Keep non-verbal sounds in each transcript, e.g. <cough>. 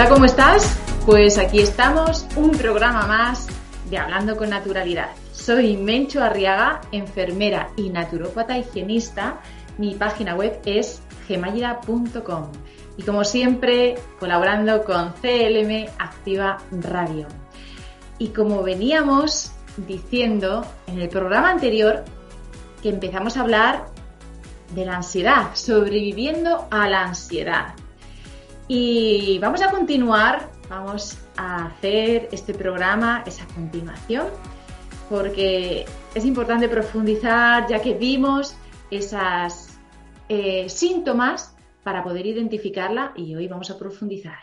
Hola, ¿cómo estás? Pues aquí estamos, un programa más de Hablando con Naturalidad. Soy Mencho Arriaga, enfermera y naturópata higienista. Mi página web es gemayida.com y como siempre colaborando con CLM Activa Radio. Y como veníamos diciendo en el programa anterior que empezamos a hablar de la ansiedad, sobreviviendo a la ansiedad. Y vamos a continuar, vamos a hacer este programa, esa continuación, porque es importante profundizar ya que vimos esas eh, síntomas para poder identificarla y hoy vamos a profundizar.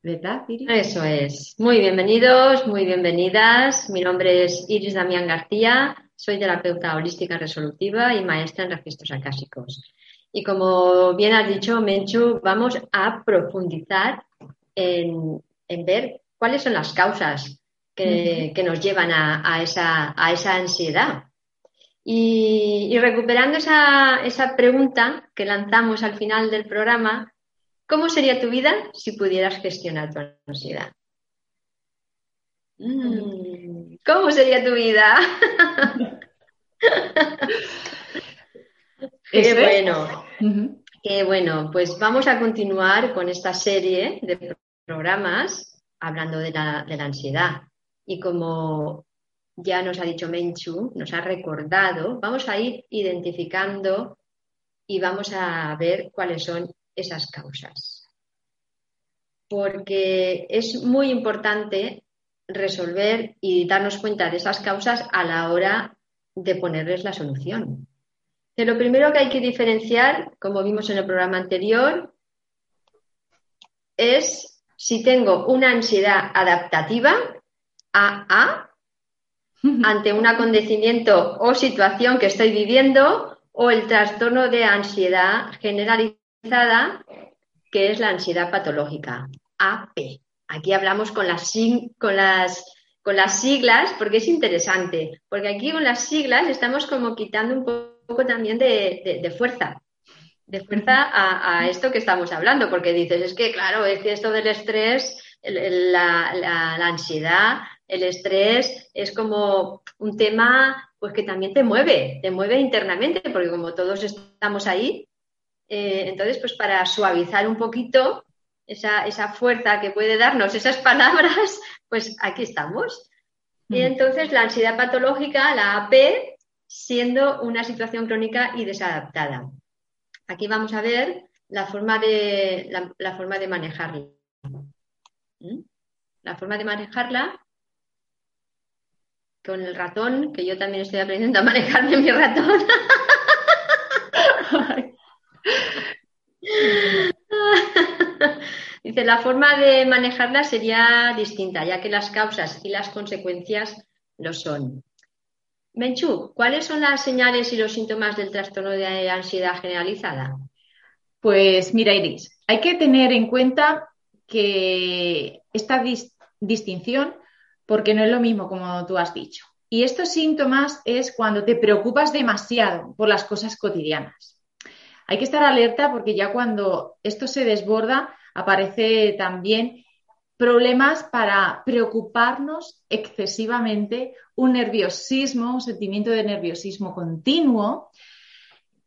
¿Verdad, Iris? Eso es. Muy bienvenidos, muy bienvenidas. Mi nombre es Iris Damián García, soy terapeuta holística resolutiva y maestra en registros acásicos. Y como bien has dicho, Menchu, vamos a profundizar en, ver cuáles son las causas que, nos llevan a, esa, ansiedad. Y, recuperando esa, pregunta que lanzamos al final del programa, ¿cómo sería tu vida si pudieras gestionar tu ansiedad? Mm, ¿Cómo sería tu vida? <laughs> Qué bueno. Qué bueno. Pues vamos a continuar con esta serie de programas hablando de la, ansiedad. Y como ya nos ha dicho Menchu, nos ha recordado, vamos a ir identificando y vamos a ver cuáles son esas causas. Porque es muy importante resolver y darnos cuenta de esas causas a la hora de ponerles la solución lo primero que hay que diferenciar, como vimos en el programa anterior, es si tengo una ansiedad adaptativa, AA, ante un acontecimiento o situación que estoy viviendo, o el trastorno de ansiedad generalizada, que es la ansiedad patológica, AP. Aquí hablamos con las, con las, con las siglas porque es interesante, porque aquí con las siglas estamos como quitando un poco también de, fuerza, de fuerza a, esto que estamos hablando, porque dices, es que claro, es que esto del estrés, la, ansiedad, el estrés es como un tema pues que también te mueve, te mueve internamente, porque como todos estamos ahí, eh, entonces pues para suavizar un poquito esa, esa, fuerza que puede darnos esas palabras, pues aquí estamos. Y mm. entonces la ansiedad patológica, la AP, siendo una situación crónica y desadaptada. Aquí vamos a ver la forma de, la, forma de manejarla. ¿Mm? La forma de manejarla con el ratón, que yo también estoy aprendiendo a manejarme mi ratón. <laughs> <laughs> Dice, la forma de manejarla sería distinta, ya que las causas y las consecuencias lo son. Menchu, ¿cuáles son las señales y los síntomas del trastorno de ansiedad generalizada? Pues mira, Iris, hay que tener en cuenta que esta distinción, porque no es lo mismo como tú has dicho. Y estos síntomas es cuando te preocupas demasiado por las cosas cotidianas. Hay que estar alerta porque ya cuando esto se desborda, aparece también problemas para preocuparnos excesivamente, un nerviosismo, un sentimiento de nerviosismo continuo,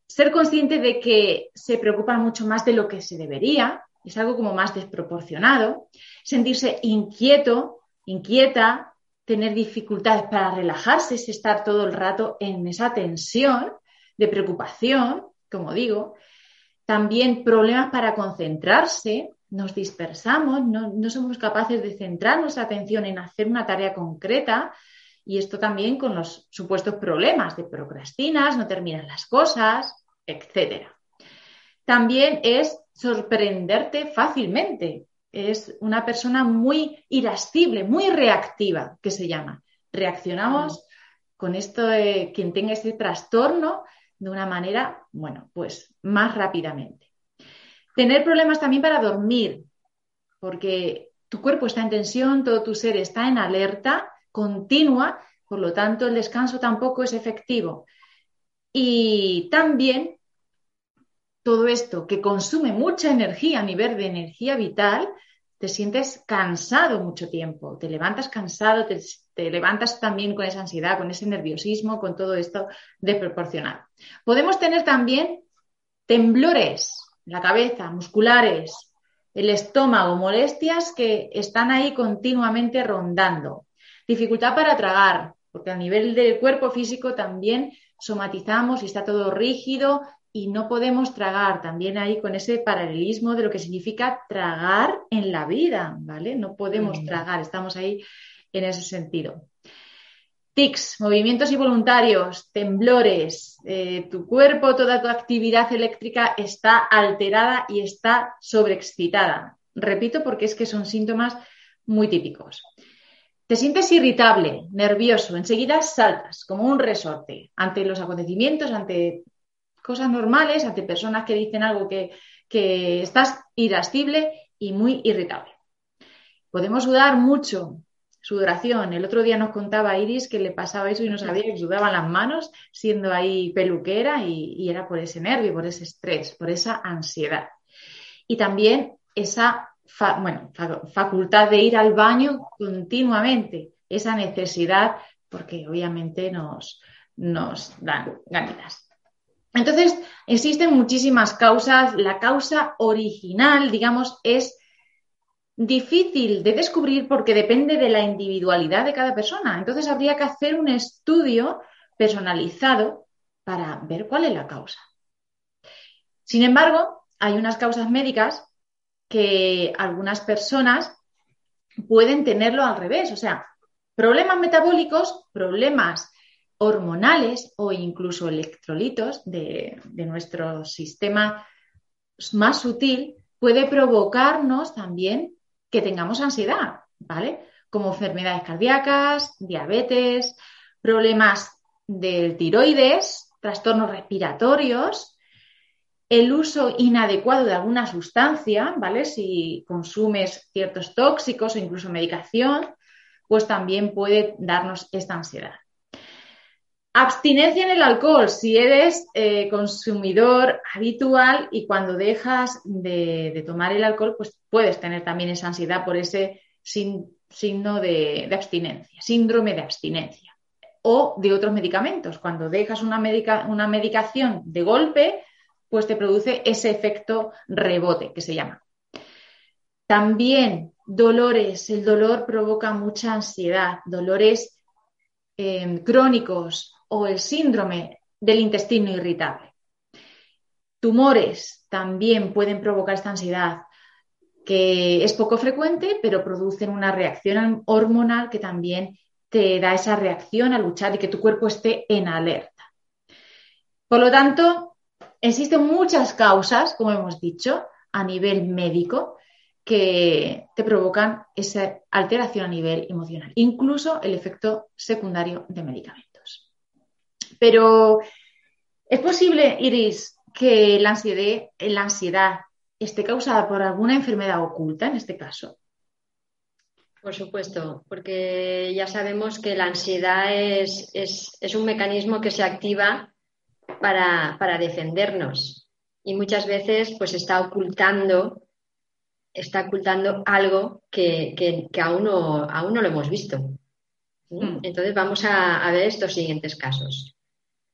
ser consciente de que se preocupan mucho más de lo que se debería, es algo como más desproporcionado, sentirse inquieto, inquieta, tener dificultades para relajarse, es estar todo el rato en esa tensión de preocupación, como digo, también problemas para concentrarse, nos dispersamos, no, somos capaces de centrar nuestra atención en hacer una tarea concreta y esto también con los supuestos problemas de procrastinas, no terminan las cosas, etc. También es sorprenderte fácilmente. Es una persona muy irascible, muy reactiva, que se llama. Reaccionamos con esto de quien tenga ese trastorno de una manera, bueno, pues más rápidamente. Tener problemas también para dormir, porque tu cuerpo está en tensión, todo tu ser está en alerta continua, por lo tanto el descanso tampoco es efectivo. Y también todo esto que consume mucha energía a nivel de energía vital, te sientes cansado mucho tiempo, te levantas cansado, te, levantas también con esa ansiedad, con ese nerviosismo, con todo esto desproporcionado. Podemos tener también temblores la cabeza, musculares, el estómago, molestias que están ahí continuamente rondando, dificultad para tragar, porque a nivel del cuerpo físico también somatizamos y está todo rígido y no podemos tragar, también ahí con ese paralelismo de lo que significa tragar en la vida, ¿vale? No podemos tragar, estamos ahí en ese sentido. Tics, movimientos involuntarios, temblores, eh, tu cuerpo, toda tu actividad eléctrica está alterada y está sobreexcitada. Repito porque es que son síntomas muy típicos. Te sientes irritable, nervioso, enseguida saltas como un resorte ante los acontecimientos, ante cosas normales, ante personas que dicen algo que, estás irascible y muy irritable. Podemos sudar mucho, sudoración. El otro día nos contaba Iris que le pasaba eso y no sabía que sudaban las manos siendo ahí peluquera y, era por ese nervio, por ese estrés, por esa ansiedad. Y también esa bueno, facultad de ir al baño continuamente, esa necesidad, porque obviamente nos, nos dan ganitas. Entonces, existen muchísimas causas. La causa original, digamos, es difícil de descubrir porque depende de la individualidad de cada persona. Entonces, habría que hacer un estudio personalizado para ver cuál es la causa. Sin embargo, hay unas causas médicas que algunas personas pueden tenerlo al revés, o sea, problemas metabólicos, problemas hormonales o incluso electrolitos de, nuestro sistema más sutil puede provocarnos también que tengamos ansiedad, ¿vale? Como enfermedades cardíacas, diabetes, problemas del tiroides, trastornos respiratorios, el uso inadecuado de alguna sustancia, ¿vale? Si consumes ciertos tóxicos o incluso medicación, pues también puede darnos esta ansiedad. Abstinencia en el alcohol, si eres eh, consumidor habitual y cuando dejas de, tomar el alcohol, pues puedes tener también esa ansiedad por ese signo de, abstinencia, síndrome de abstinencia. O de otros medicamentos. Cuando dejas una, medicación de golpe, pues te produce ese efecto rebote que se llama. También dolores. El dolor provoca mucha ansiedad. Dolores eh, crónicos o el síndrome del intestino irritable. Tumores también pueden provocar esta ansiedad, que es poco frecuente, pero producen una reacción hormonal que también te da esa reacción a luchar y que tu cuerpo esté en alerta. Por lo tanto, existen muchas causas, como hemos dicho, a nivel médico que te provocan esa alteración a nivel emocional, incluso el efecto secundario de medicamentos. Pero ¿es posible, Iris, que la ansiedad, la ansiedad esté causada por alguna enfermedad oculta en este caso? Por supuesto, porque ya sabemos que la ansiedad es, un mecanismo que se activa para, defendernos y muchas veces pues está ocultando, está ocultando algo que, aún, no, aún, no, lo hemos visto. Hmm. Entonces vamos a ver estos siguientes casos.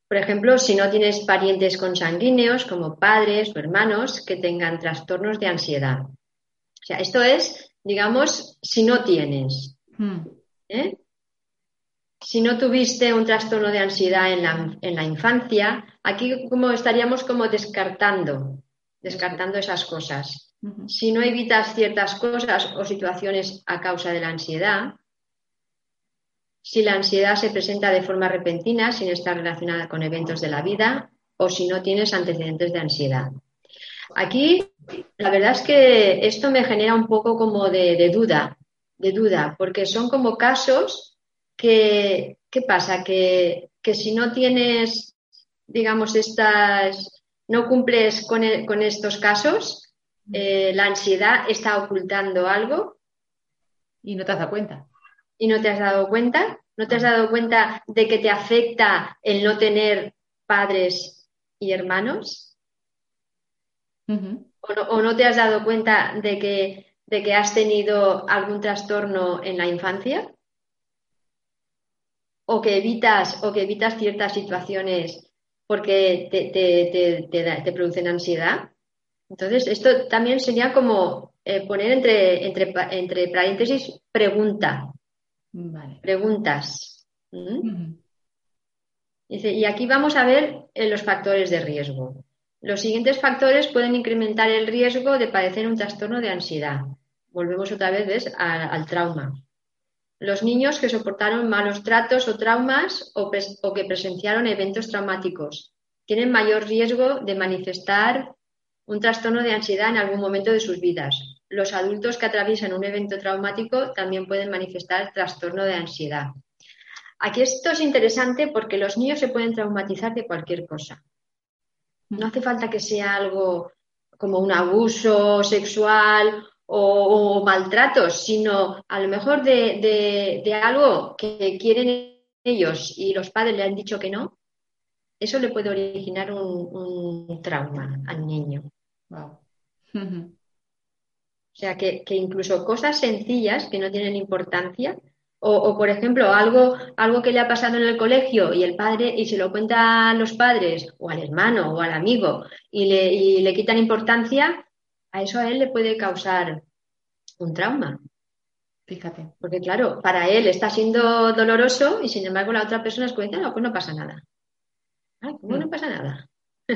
Por ejemplo, si no tienes parientes consanguíneos como padres o hermanos que tengan trastornos de ansiedad. O sea, esto es, digamos, si no tienes. Hmm. ¿eh? Si no tuviste un trastorno de ansiedad en la, infancia, aquí como estaríamos como descartando, descartando esas cosas. Si no evitas ciertas cosas o situaciones a causa de la ansiedad, si la ansiedad se presenta de forma repentina sin estar relacionada con eventos de la vida o si no tienes antecedentes de ansiedad. Aquí, la verdad es que esto me genera un poco como de, duda, de duda, porque son como casos que, ¿qué pasa? Que, si no tienes, digamos, estas, no cumples con, e, estos casos, eh, la ansiedad está ocultando algo. Y no te has dado cuenta y no te has dado cuenta? ¿No te has dado cuenta de que te afecta el no tener padres y hermanos? ¿O, no, te has dado cuenta de que, de que has tenido algún trastorno en la infancia? ¿O que evitas, o que evitas ciertas situaciones porque te, producen ansiedad? Entonces, esto también sería como eh, poner entre, entre, entre, paréntesis pregunta. Preguntas. ¿Mm? y aquí vamos a ver eh, los factores de riesgo. Los siguientes factores pueden incrementar el riesgo de padecer un trastorno de ansiedad. Volvemos otra vez al trauma. Los niños que soportaron malos tratos o traumas o, o que presenciaron eventos traumáticos tienen mayor riesgo de manifestar un trastorno de ansiedad en algún momento de sus vidas. Los adultos que atraviesan un evento traumático también pueden manifestar trastorno de ansiedad. Aquí esto es interesante porque los niños se pueden traumatizar de cualquier cosa. No hace falta que sea algo como un abuso sexual o, maltratos, sino a lo mejor de, algo que quieren ellos y los padres le han dicho que no, eso le puede originar un, trauma al niño. <laughs> O sea, que, incluso cosas sencillas que no tienen importancia o, por ejemplo, algo, algo que le ha pasado en el colegio y el padre, y se lo cuenta a los padres, o al hermano, o al amigo, y le, y le quitan importancia, a eso a él le puede causar un trauma. Fíjate. Porque claro, para él está siendo doloroso y sin embargo la otra persona es cuenta, no, pues no pasa nada. Ay, ¿cómo no mm. pasa nada? <laughs>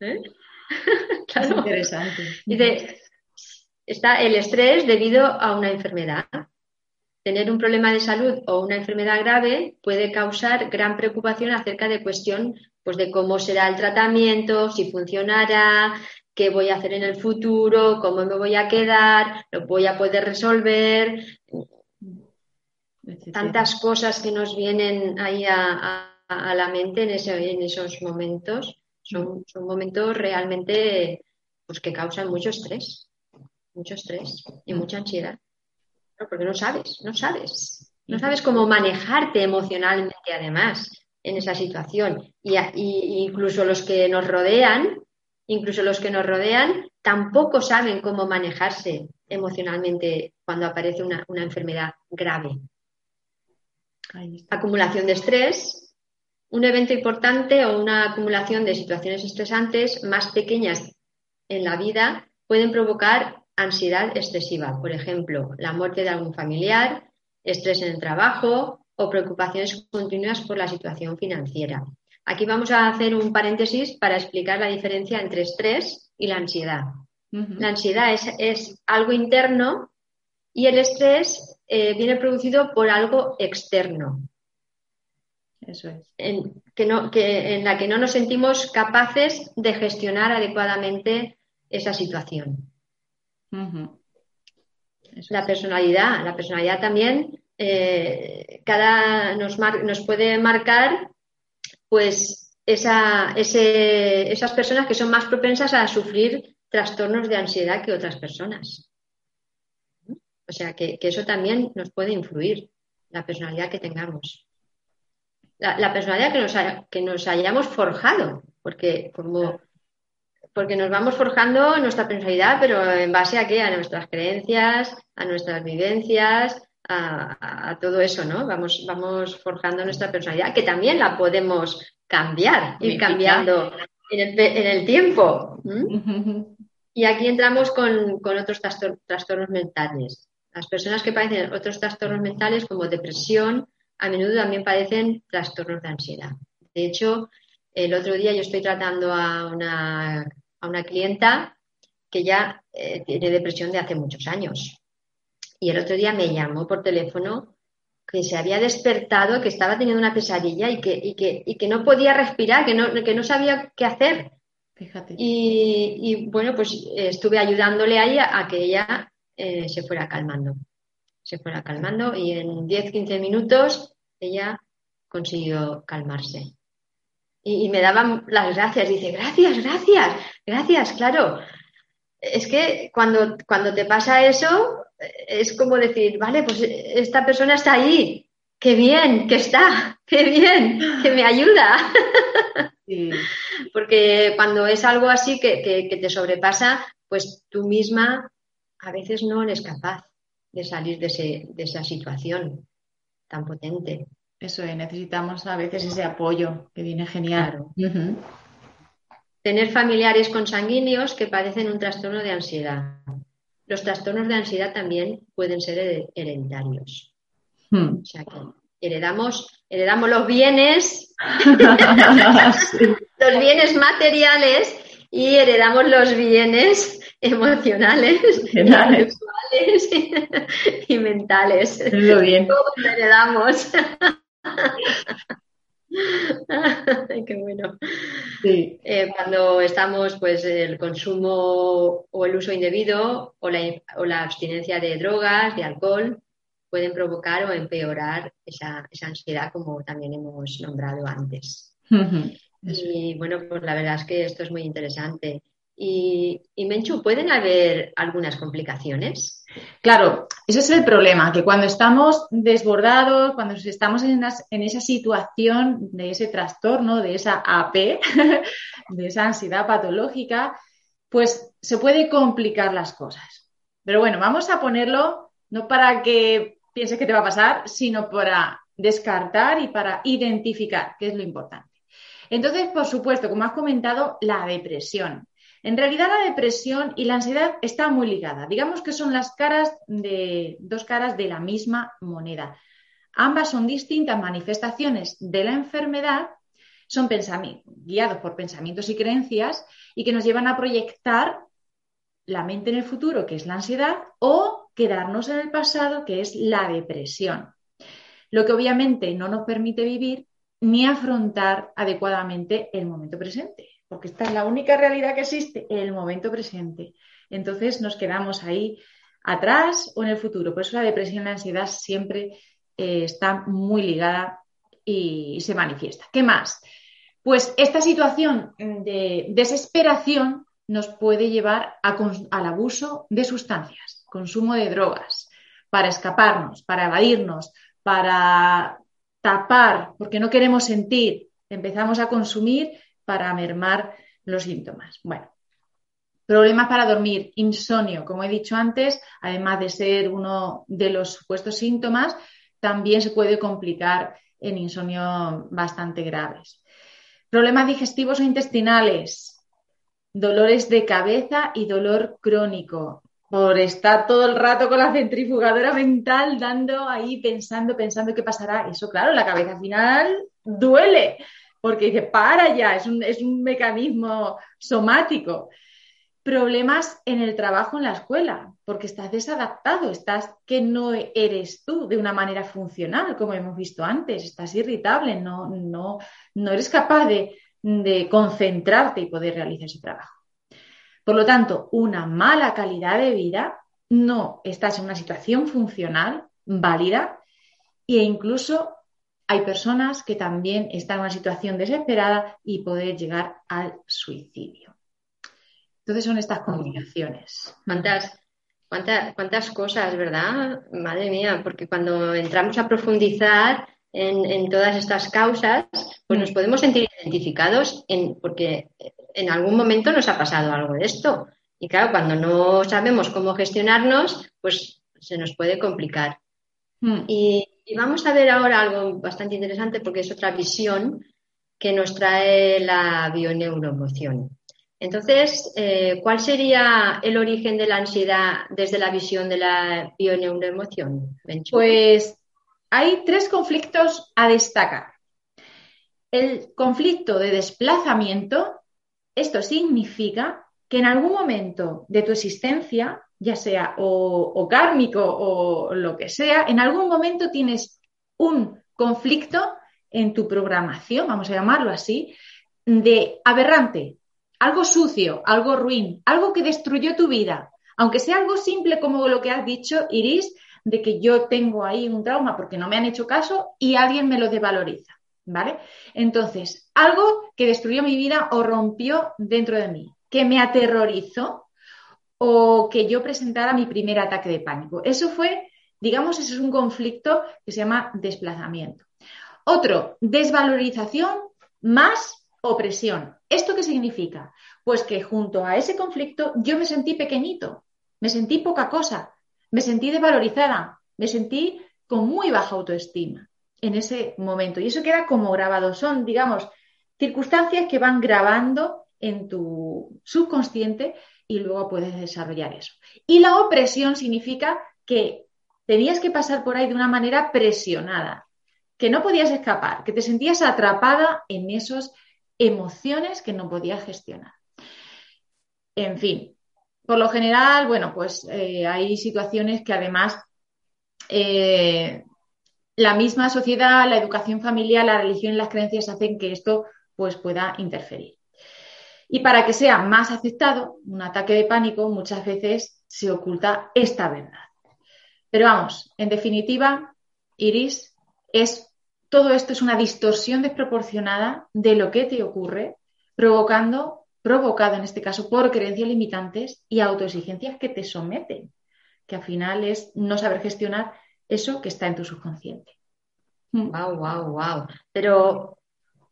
¿Eh? <laughs> claro. Es interesante. Dice, está el estrés debido a una enfermedad tener un problema de salud o una enfermedad grave puede causar gran preocupación acerca de cuestión pues de cómo será el tratamiento, si funcionará, qué voy a hacer en el futuro, cómo me voy a quedar, lo voy a poder resolver. Tantas cosas que nos vienen ahí a, la mente en, en esos momentos. Son, son, momentos realmente pues, que causan mucho estrés, mucho estrés y mucha ansiedad porque no sabes, no sabes. No sabes cómo manejarte emocionalmente además en esa situación. Y, incluso los que nos rodean, incluso los que nos rodean, tampoco saben cómo manejarse emocionalmente cuando aparece una, enfermedad grave. Acumulación de estrés, un evento importante o una acumulación de situaciones estresantes más pequeñas en la vida pueden provocar ansiedad excesiva, por ejemplo, la muerte de algún familiar, estrés en el trabajo o preocupaciones continuas por la situación financiera. Aquí vamos a hacer un paréntesis para explicar la diferencia entre estrés y la ansiedad. La ansiedad es, algo interno y el estrés eh, viene producido por algo externo. Eso es. En, que no, que, en la que no nos sentimos capaces de gestionar adecuadamente esa situación. La personalidad, la personalidad también eh, cada nos, nos, puede marcar pues esa, esas personas que son más propensas a sufrir trastornos de ansiedad que otras personas. O sea que, eso también nos puede influir, la personalidad que tengamos. La, personalidad que nos, que nos hayamos forjado, porque como porque nos vamos forjando nuestra personalidad, pero en base a qué? A nuestras creencias, a nuestras vivencias, a, todo eso, ¿no? Vamos, vamos forjando nuestra personalidad, que también la podemos cambiar, ir cambiando en el, tiempo. Y aquí entramos con, otros trastornos mentales. Las personas que padecen otros trastornos mentales como depresión, a menudo también padecen trastornos de ansiedad. De hecho, el otro día yo estoy tratando a una a una clienta que ya eh, tiene depresión de hace muchos años. Y el otro día me llamó por teléfono que se había despertado, que estaba teniendo una pesadilla y que, que, no podía respirar, que no, que no sabía qué hacer. Fíjate. Y, bueno, pues eh, estuve ayudándole ahí a, que ella eh, se fuera calmando. Se fuera calmando y en 10-15 minutos ella consiguió calmarse y, me daban las gracias. Dice, gracias, gracias, gracias, claro. Es que cuando, cuando te pasa eso, es como decir, vale, pues esta persona está ahí, qué bien, que está, <laughs> qué bien, que me ayuda. <laughs> Porque cuando es algo así que, que, te sobrepasa, pues tú misma a veces no eres capaz de salir de, esa situación tan potente. Eso es, necesitamos a veces ese apoyo que viene genial. Tener familiares consanguíneos que padecen un trastorno de ansiedad. Los trastornos de ansiedad también pueden ser hereditarios. Hmm. O sea que heredamos, heredamos los bienes, <laughs> los bienes materiales y heredamos los bienes emocionales, sexuales <laughs> y mentales. bien. Todos heredamos. Qué bueno. Eh, cuando estamos, pues, el consumo o el uso indebido o la, abstinencia de drogas, de alcohol, pueden provocar o empeorar esa, ansiedad, como también hemos nombrado antes. Y bueno, pues la verdad es que esto es muy interesante. Y, Menchu, ¿pueden haber algunas complicaciones? Claro, ese es el problema, que cuando estamos desbordados, cuando estamos en, esa situación de ese trastorno, de esa AP, <laughs> de esa ansiedad patológica, pues se puede complicar las cosas. Pero bueno, vamos a ponerlo no para que pienses que te va a pasar, sino para descartar y para identificar, que es lo importante. Entonces, por supuesto, como has comentado, la depresión. En realidad la depresión y la ansiedad están muy ligadas. Digamos que son las caras de dos caras de la misma moneda. Ambas son distintas manifestaciones de la enfermedad, son guiados por pensamientos y creencias y que nos llevan a proyectar la mente en el futuro, que es la ansiedad, o quedarnos en el pasado, que es la depresión. Lo que obviamente no nos permite vivir ni afrontar adecuadamente el momento presente porque esta es la única realidad que existe, el momento presente. Entonces nos quedamos ahí atrás o en el futuro. Por eso la depresión y la ansiedad siempre eh, está muy ligada y, se manifiesta. ¿Qué más? Pues esta situación de desesperación nos puede llevar al abuso de sustancias, consumo de drogas, para escaparnos, para evadirnos, para tapar, porque no queremos sentir. Empezamos a consumir para mermar los síntomas. Bueno, problemas para dormir, insomnio, como he dicho antes, además de ser uno de los supuestos síntomas, también se puede complicar en insomnio bastante graves. Problemas digestivos o intestinales, dolores de cabeza y dolor crónico, por estar todo el rato con la centrifugadora mental dando ahí pensando, pensando qué pasará. Eso, claro, la cabeza al final duele porque dice, para ya, es un, es un mecanismo somático. Problemas en el trabajo, en la escuela, porque estás desadaptado, estás que no eres tú de una manera funcional, como hemos visto antes, estás irritable, no, no, no eres capaz de, de concentrarte y poder realizar ese trabajo. Por lo tanto, una mala calidad de vida, no estás en una situación funcional válida e incluso hay personas que también están en una situación desesperada y poder llegar al suicidio. Entonces son estas combinaciones. ¿Cuántas, cuántas, cosas, verdad? Madre mía, porque cuando entramos a profundizar en, todas estas causas, pues nos mm. podemos sentir identificados en, porque en algún momento nos ha pasado algo de esto. Y claro, cuando no sabemos cómo gestionarnos, pues se nos puede complicar. Mm. Y y vamos a ver ahora algo bastante interesante porque es otra visión que nos trae la bioneuroemoción. Entonces, eh, ¿cuál sería el origen de la ansiedad desde la visión de la bioneuroemoción? Pues hay tres conflictos a destacar. El conflicto de desplazamiento, esto significa que en algún momento de tu existencia ya sea o, kármico o lo que sea, en algún momento tienes un conflicto en tu programación, vamos a llamarlo así, de aberrante, algo sucio, algo ruin, algo que destruyó tu vida, aunque sea algo simple como lo que has dicho, Iris, de que yo tengo ahí un trauma porque no me han hecho caso y alguien me lo devaloriza, ¿vale? Entonces, algo que destruyó mi vida o rompió dentro de mí, que me aterrorizó, o que yo presentara mi primer ataque de pánico. Eso fue, digamos, eso es un conflicto que se llama desplazamiento. Otro, desvalorización más opresión. ¿Esto qué significa? Pues que junto a ese conflicto yo me sentí pequeñito, me sentí poca cosa, me sentí desvalorizada, me sentí con muy baja autoestima en ese momento. Y eso queda como grabado. Son, digamos, circunstancias que van grabando en tu subconsciente y luego puedes desarrollar eso. Y la opresión significa que tenías que pasar por ahí de una manera presionada, que no podías escapar, que te sentías atrapada en esas emociones que no podías gestionar. En fin, por lo general, bueno, pues eh, hay situaciones que además eh, la misma sociedad, la educación familiar, la religión y las creencias hacen que esto pues, pueda interferir. Y para que sea más aceptado, un ataque de pánico muchas veces se oculta esta verdad. Pero vamos, en definitiva, Iris, es todo esto es una distorsión desproporcionada de lo que te ocurre, provocando, provocado en este caso por creencias limitantes y autoexigencias que te someten, que al final es no saber gestionar eso que está en tu subconsciente. Wow, wow, wow. Pero,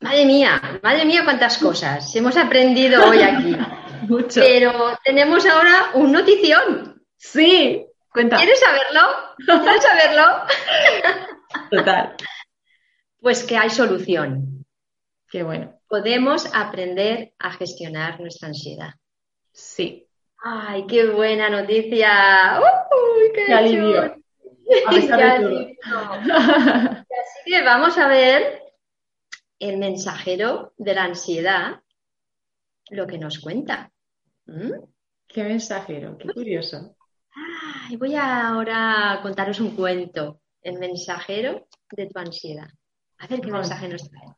madre mía, madre mía, cuántas cosas hemos aprendido hoy aquí. <laughs> Mucho. Pero tenemos ahora un notición. Sí, cuenta. ¿Quieres saberlo? ¿Quieres saberlo? Total. Pues que hay solución. Qué bueno. Podemos aprender a gestionar nuestra ansiedad. Sí. Ay, qué buena noticia. ¡Uy, qué, alivio. Así que vamos a ver el mensajero de la ansiedad, lo que nos cuenta. ¿Mm? ¿Qué mensajero? Qué curioso. Ay, voy ahora a contaros un cuento. El mensajero de tu ansiedad. A ver qué mensaje nos trae.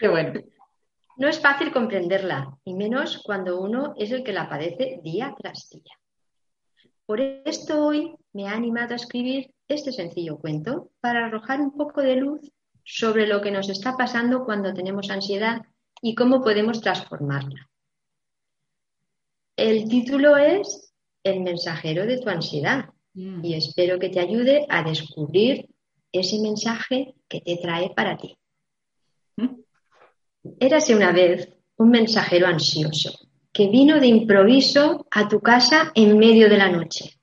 qué bueno. No es fácil comprenderla, y menos cuando uno es el que la padece día tras día. Por esto hoy me ha animado a escribir este sencillo cuento para arrojar un poco de luz sobre lo que nos está pasando cuando tenemos ansiedad y cómo podemos transformarla. El título es El mensajero de tu ansiedad mm. y espero que te ayude a descubrir ese mensaje que te trae para ti. ¿Mm? Érase una vez un mensajero ansioso que vino de improviso a tu casa en medio de la noche.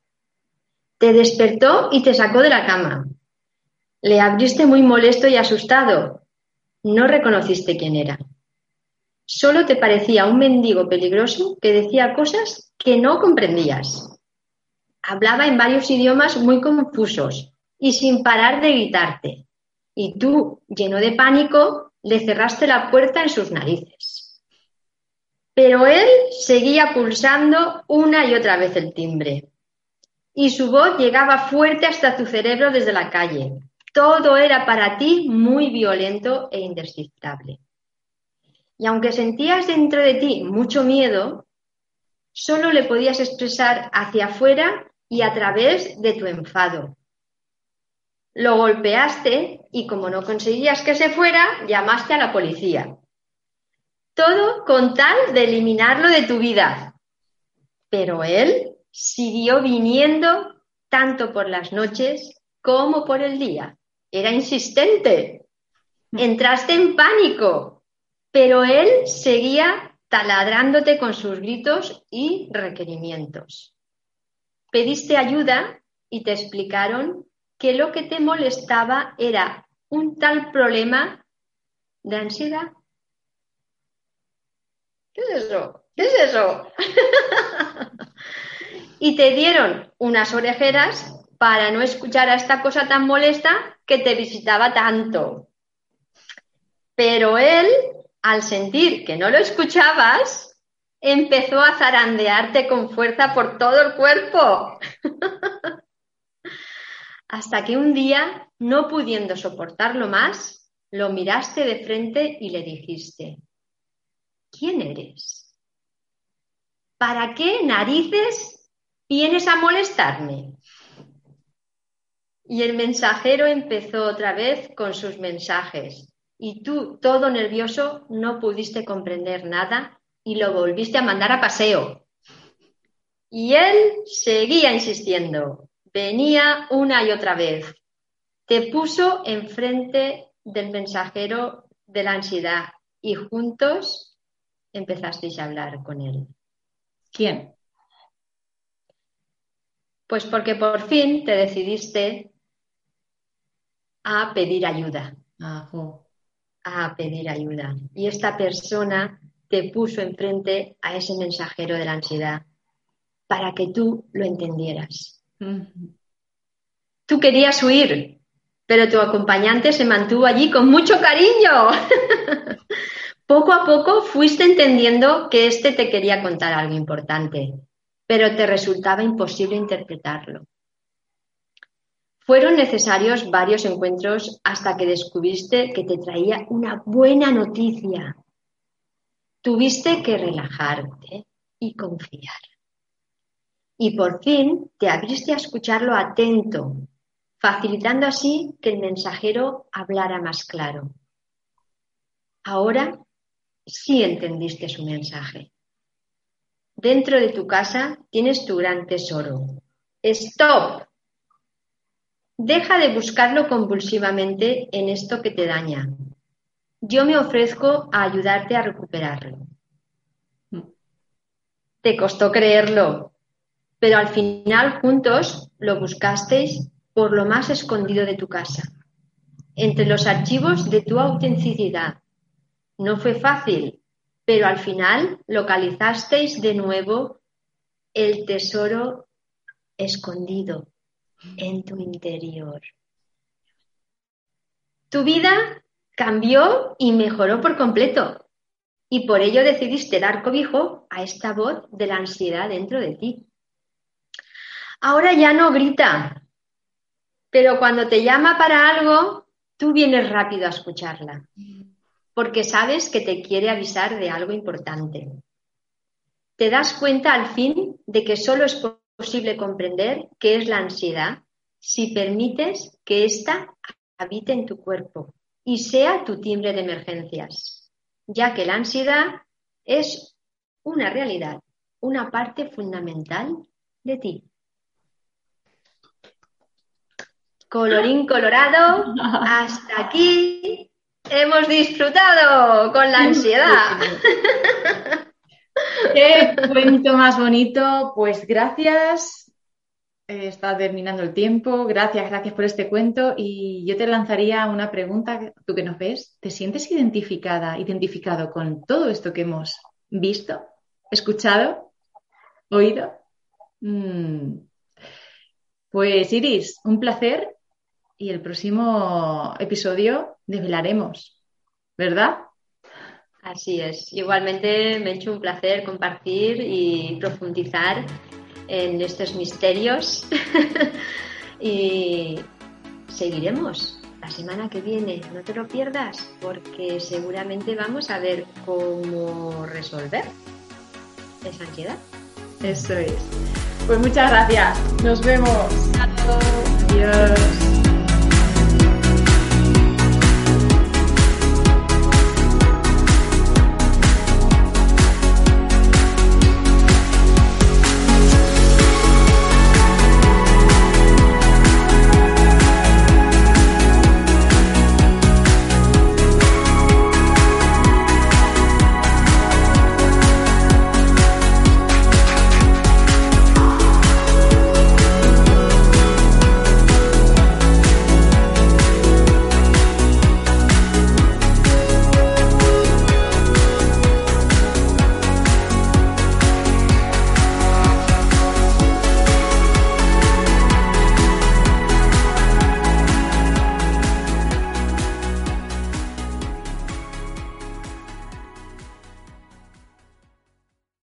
Te despertó y te sacó de la cama. Le abriste muy molesto y asustado. No reconociste quién era. Solo te parecía un mendigo peligroso que decía cosas que no comprendías. Hablaba en varios idiomas muy confusos y sin parar de gritarte. Y tú, lleno de pánico, le cerraste la puerta en sus narices. Pero él seguía pulsando una y otra vez el timbre. Y su voz llegaba fuerte hasta tu cerebro desde la calle. Todo era para ti muy violento e indescifrable. Y aunque sentías dentro de ti mucho miedo, solo le podías expresar hacia afuera y a través de tu enfado. Lo golpeaste y como no conseguías que se fuera, llamaste a la policía. Todo con tal de eliminarlo de tu vida. Pero él siguió viniendo tanto por las noches como por el día. Era insistente. Entraste en pánico, pero él seguía taladrándote con sus gritos y requerimientos. Pediste ayuda y te explicaron que lo que te molestaba era un tal problema de ansiedad ¿Qué es eso? ¿Qué es eso? <laughs> y te dieron unas orejeras para no escuchar a esta cosa tan molesta que te visitaba tanto. Pero él, al sentir que no lo escuchabas, empezó a zarandearte con fuerza por todo el cuerpo. <laughs> Hasta que un día, no pudiendo soportarlo más, lo miraste de frente y le dijiste, ¿quién eres? ¿Para qué narices vienes a molestarme? Y el mensajero empezó otra vez con sus mensajes. Y tú, todo nervioso, no pudiste comprender nada y lo volviste a mandar a paseo. Y él seguía insistiendo. Venía una y otra vez. Te puso enfrente del mensajero de la ansiedad y juntos empezasteis a hablar con él? ¿Quién? Pues porque por fin te decidiste a pedir ayuda. A pedir ayuda. Y esta persona te puso enfrente a ese mensajero de la ansiedad para que tú lo entendieras. Tú querías huir, pero tu acompañante se mantuvo allí con mucho cariño. <laughs> poco a poco fuiste entendiendo que éste te quería contar algo importante, pero te resultaba imposible interpretarlo. Fueron necesarios varios encuentros hasta que descubriste que te traía una buena noticia. Tuviste que relajarte y confiar. Y por fin te abriste a escucharlo atento, facilitando así que el mensajero hablara más claro. Ahora sí entendiste su mensaje. Dentro de tu casa tienes tu gran tesoro. ¡Stop! Deja de buscarlo compulsivamente en esto que te daña. Yo me ofrezco a ayudarte a recuperarlo. Te costó creerlo, pero al final juntos lo buscasteis por lo más escondido de tu casa, entre los archivos de tu autenticidad. No fue fácil, pero al final localizasteis de nuevo el tesoro escondido en tu interior. Tu vida cambió y mejoró por completo y por ello decidiste dar cobijo a esta voz de la ansiedad dentro de ti. Ahora ya no grita, pero cuando te llama para algo, tú vienes rápido a escucharla, porque sabes que te quiere avisar de algo importante. Te das cuenta al fin de que solo es posible comprender qué es la ansiedad si permites que ésta habite en tu cuerpo y sea tu timbre de emergencias, ya que la ansiedad es una realidad, una parte fundamental de ti. Colorín colorado, hasta aquí hemos disfrutado con la ansiedad. <laughs> Qué cuento más bonito. Pues gracias. Eh, está terminando el tiempo. Gracias, gracias por este cuento. Y yo te lanzaría una pregunta, tú que nos ves. ¿Te sientes identificada, identificado con todo esto que hemos visto, escuchado, oído? Mm. Pues Iris, un placer y el próximo episodio desvelaremos, ¿verdad? Así es. Igualmente me ha hecho un placer compartir y profundizar en estos misterios <laughs> y seguiremos la semana que viene. No te lo pierdas porque seguramente vamos a ver cómo resolver esa ansiedad. Eso es. Pues muchas gracias. Nos vemos. Adiós.